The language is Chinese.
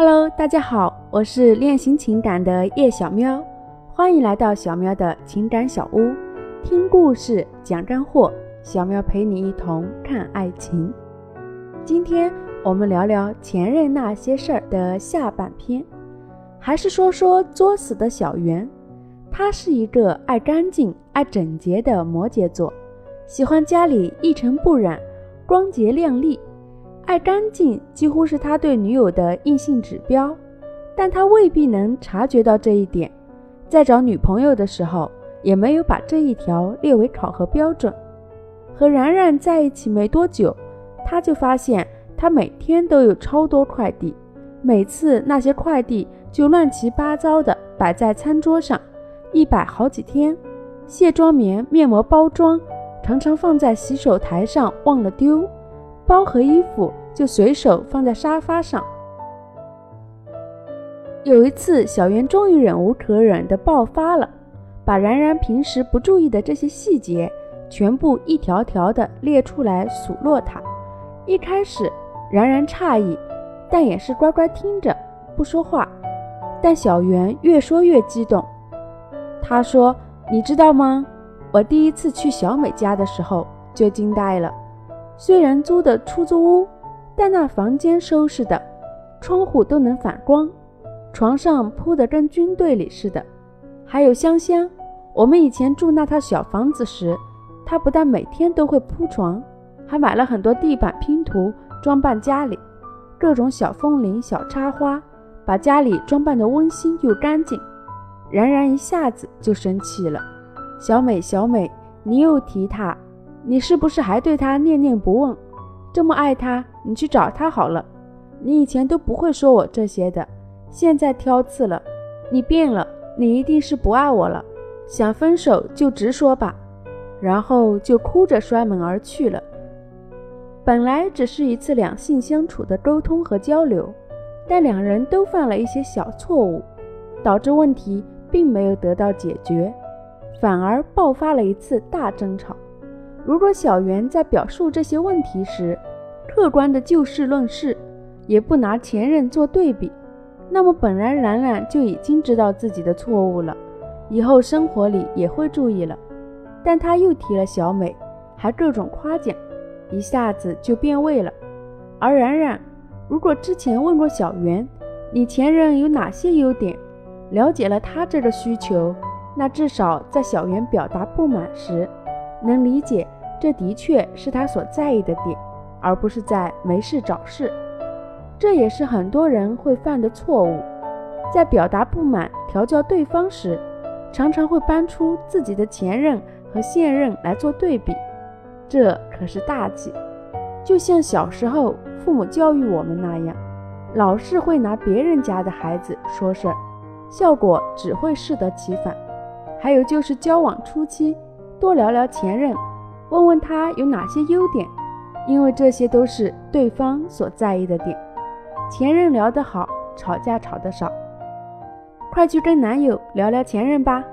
Hello，大家好，我是练心情感的叶小喵，欢迎来到小喵的情感小屋，听故事讲干货，小喵陪你一同看爱情。今天我们聊聊前任那些事儿的下半篇，还是说说作死的小圆。他是一个爱干净、爱整洁的摩羯座，喜欢家里一尘不染、光洁亮丽。爱干净几乎是他对女友的硬性指标，但他未必能察觉到这一点，在找女朋友的时候也没有把这一条列为考核标准。和然然在一起没多久，他就发现他每天都有超多快递，每次那些快递就乱七八糟的摆在餐桌上，一摆好几天。卸妆棉、面膜包装常常放在洗手台上忘了丢。包和衣服就随手放在沙发上。有一次，小圆终于忍无可忍的爆发了，把然然平时不注意的这些细节全部一条条的列出来数落他。一开始，然然诧异，但也是乖乖听着不说话。但小圆越说越激动，他说：“你知道吗？我第一次去小美家的时候就惊呆了。”虽然租的出租屋，但那房间收拾的，窗户都能反光，床上铺的跟军队里似的，还有香香。我们以前住那套小房子时，他不但每天都会铺床，还买了很多地板拼图装扮家里，各种小风铃、小插花，把家里装扮的温馨又干净。然然一下子就生气了：“小美，小美，你又提他。”你是不是还对他念念不忘？这么爱他，你去找他好了。你以前都不会说我这些的，现在挑刺了。你变了，你一定是不爱我了。想分手就直说吧。然后就哭着摔门而去了。本来只是一次两性相处的沟通和交流，但两人都犯了一些小错误，导致问题并没有得到解决，反而爆发了一次大争吵。如果小圆在表述这些问题时，客观的就事论事，也不拿前任做对比，那么本来冉冉就已经知道自己的错误了，以后生活里也会注意了。但他又提了小美，还各种夸奖，一下子就变味了。而冉冉如果之前问过小圆，你前任有哪些优点，了解了他这个需求，那至少在小圆表达不满时，能理解。这的确是他所在意的点，而不是在没事找事。这也是很多人会犯的错误，在表达不满、调教对方时，常常会搬出自己的前任和现任来做对比，这可是大忌。就像小时候父母教育我们那样，老是会拿别人家的孩子说事儿，效果只会适得其反。还有就是交往初期，多聊聊前任。问问他有哪些优点，因为这些都是对方所在意的点。前任聊得好，吵架吵得少。快去跟男友聊聊前任吧。